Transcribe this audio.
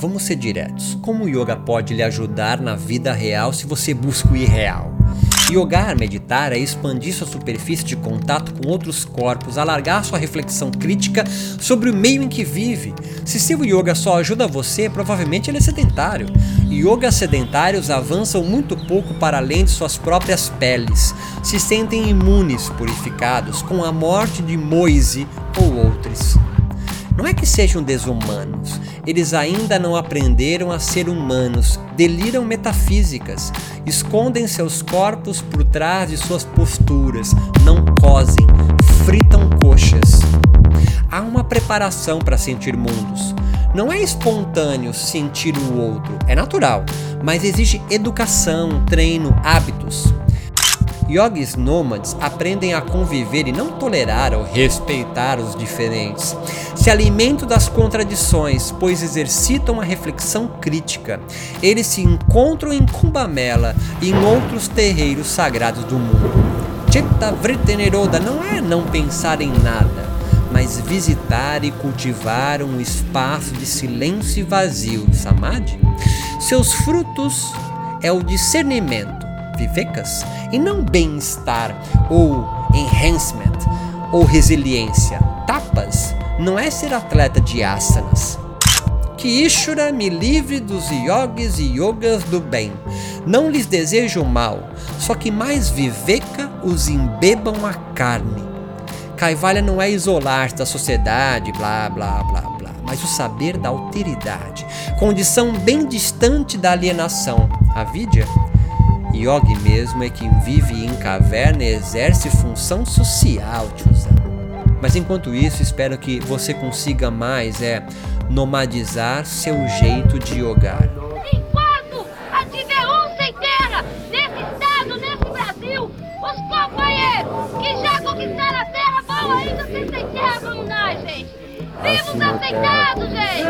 Vamos ser diretos. Como o yoga pode lhe ajudar na vida real se você busca o irreal? Yogar, meditar, é expandir sua superfície de contato com outros corpos, alargar sua reflexão crítica sobre o meio em que vive. Se seu yoga só ajuda você, provavelmente ele é sedentário. Yogas sedentários avançam muito pouco para além de suas próprias peles. Se sentem imunes, purificados, com a morte de Moise ou outros. Não é que sejam desumanos, eles ainda não aprenderam a ser humanos, deliram metafísicas, escondem seus corpos por trás de suas posturas, não cosem, fritam coxas. Há uma preparação para sentir mundos. Não é espontâneo sentir o outro, é natural, mas exige educação, treino, hábitos. Yogis nômades aprendem a conviver e não tolerar ou respeitar os diferentes. Se alimentam das contradições, pois exercitam a reflexão crítica. Eles se encontram em Kumbamela e em outros terreiros sagrados do mundo. Chitta Vriteneroda não é não pensar em nada, mas visitar e cultivar um espaço de silêncio e vazio, samadhi. Seus frutos é o discernimento, vivecas, e não bem-estar ou enhancement ou resiliência. Tapas não é ser atleta de asanas. Que Ishura me livre dos yogis e yogas do bem. Não lhes desejo mal, só que mais viveca os embebam a carne. Kaivalya não é isolar-se da sociedade, blá blá blá blá, mas o saber da alteridade, condição bem distante da alienação. A vidya Yogi mesmo é quem vive em caverna e exerce função social, tiozão. Mas enquanto isso, espero que você consiga mais é nomadizar seu jeito de yogar. Enquanto a tiver onça inteira nesse estado, nesse Brasil, os companheiros que já conquistaram a terra vão ainda se sem terra vamos nós, gente. Vivos aceitados, gente!